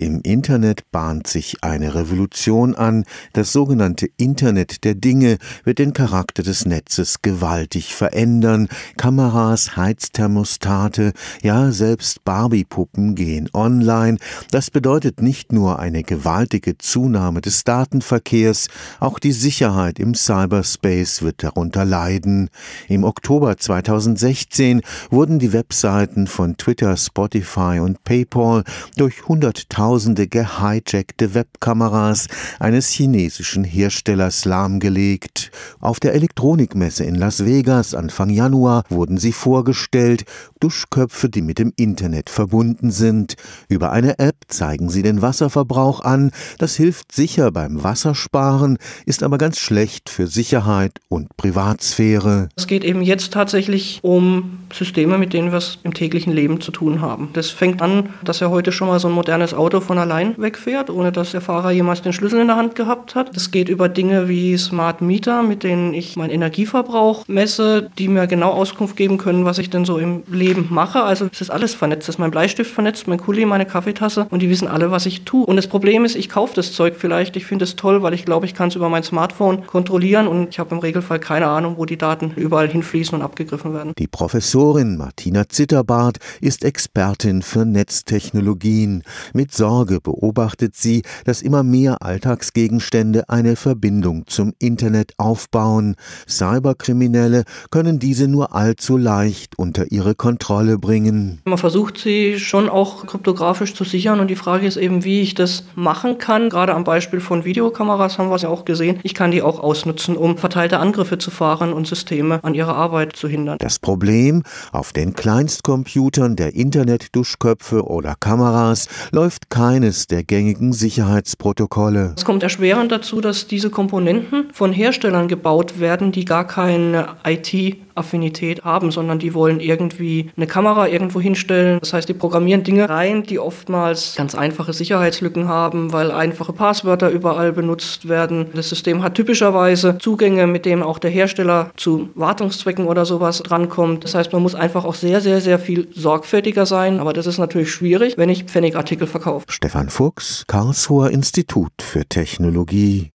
Im Internet bahnt sich eine Revolution an. Das sogenannte Internet der Dinge wird den Charakter des Netzes gewaltig verändern. Kameras, Heizthermostate, ja selbst Barbiepuppen gehen online. Das bedeutet nicht nur eine gewaltige Zunahme des Datenverkehrs, auch die Sicherheit im Cyberspace wird darunter leiden. Im Oktober 2016 wurden die Webseiten von Twitter, Spotify und PayPal durch 100.000 tausende gehijackte Webkameras eines chinesischen Herstellers lahmgelegt. Auf der Elektronikmesse in Las Vegas Anfang Januar wurden sie vorgestellt, Duschköpfe, die mit dem Internet verbunden sind. Über eine App zeigen sie den Wasserverbrauch an, das hilft sicher beim Wassersparen, ist aber ganz schlecht für Sicherheit und Privatsphäre. Es geht eben jetzt tatsächlich um Systeme, mit denen wir es im täglichen Leben zu tun haben. Das fängt an, dass ja heute schon mal so ein modernes Auto Auto von allein wegfährt, ohne dass der Fahrer jemals den Schlüssel in der Hand gehabt hat. Es geht über Dinge wie Smart Meter, mit denen ich meinen Energieverbrauch messe, die mir genau Auskunft geben können, was ich denn so im Leben mache. Also es ist alles vernetzt. Es ist mein Bleistift vernetzt, mein Kuli, meine Kaffeetasse und die wissen alle, was ich tue. Und das Problem ist, ich kaufe das Zeug vielleicht, ich finde es toll, weil ich glaube, ich kann es über mein Smartphone kontrollieren und ich habe im Regelfall keine Ahnung, wo die Daten überall hinfließen und abgegriffen werden. Die Professorin Martina Zitterbart ist Expertin für Netztechnologien. Mit Sorge beobachtet sie, dass immer mehr Alltagsgegenstände eine Verbindung zum Internet aufbauen. Cyberkriminelle können diese nur allzu leicht unter ihre Kontrolle bringen. Man versucht sie schon auch kryptografisch zu sichern und die Frage ist eben, wie ich das machen kann. Gerade am Beispiel von Videokameras haben wir es ja auch gesehen. Ich kann die auch ausnutzen, um verteilte Angriffe zu fahren und Systeme an ihrer Arbeit zu hindern. Das Problem, auf den Kleinstcomputern der Internetduschköpfe oder Kameras läuft keines der gängigen Sicherheitsprotokolle. Es kommt erschwerend dazu, dass diese Komponenten von Herstellern gebaut werden, die gar keine IT Affinität haben, sondern die wollen irgendwie eine Kamera irgendwo hinstellen. Das heißt, die programmieren Dinge rein, die oftmals ganz einfache Sicherheitslücken haben, weil einfache Passwörter überall benutzt werden. Das System hat typischerweise Zugänge, mit denen auch der Hersteller zu Wartungszwecken oder sowas drankommt. Das heißt, man muss einfach auch sehr, sehr, sehr viel sorgfältiger sein. Aber das ist natürlich schwierig, wenn ich Pfennigartikel verkaufe. Stefan Fuchs, Karlsruher Institut für Technologie.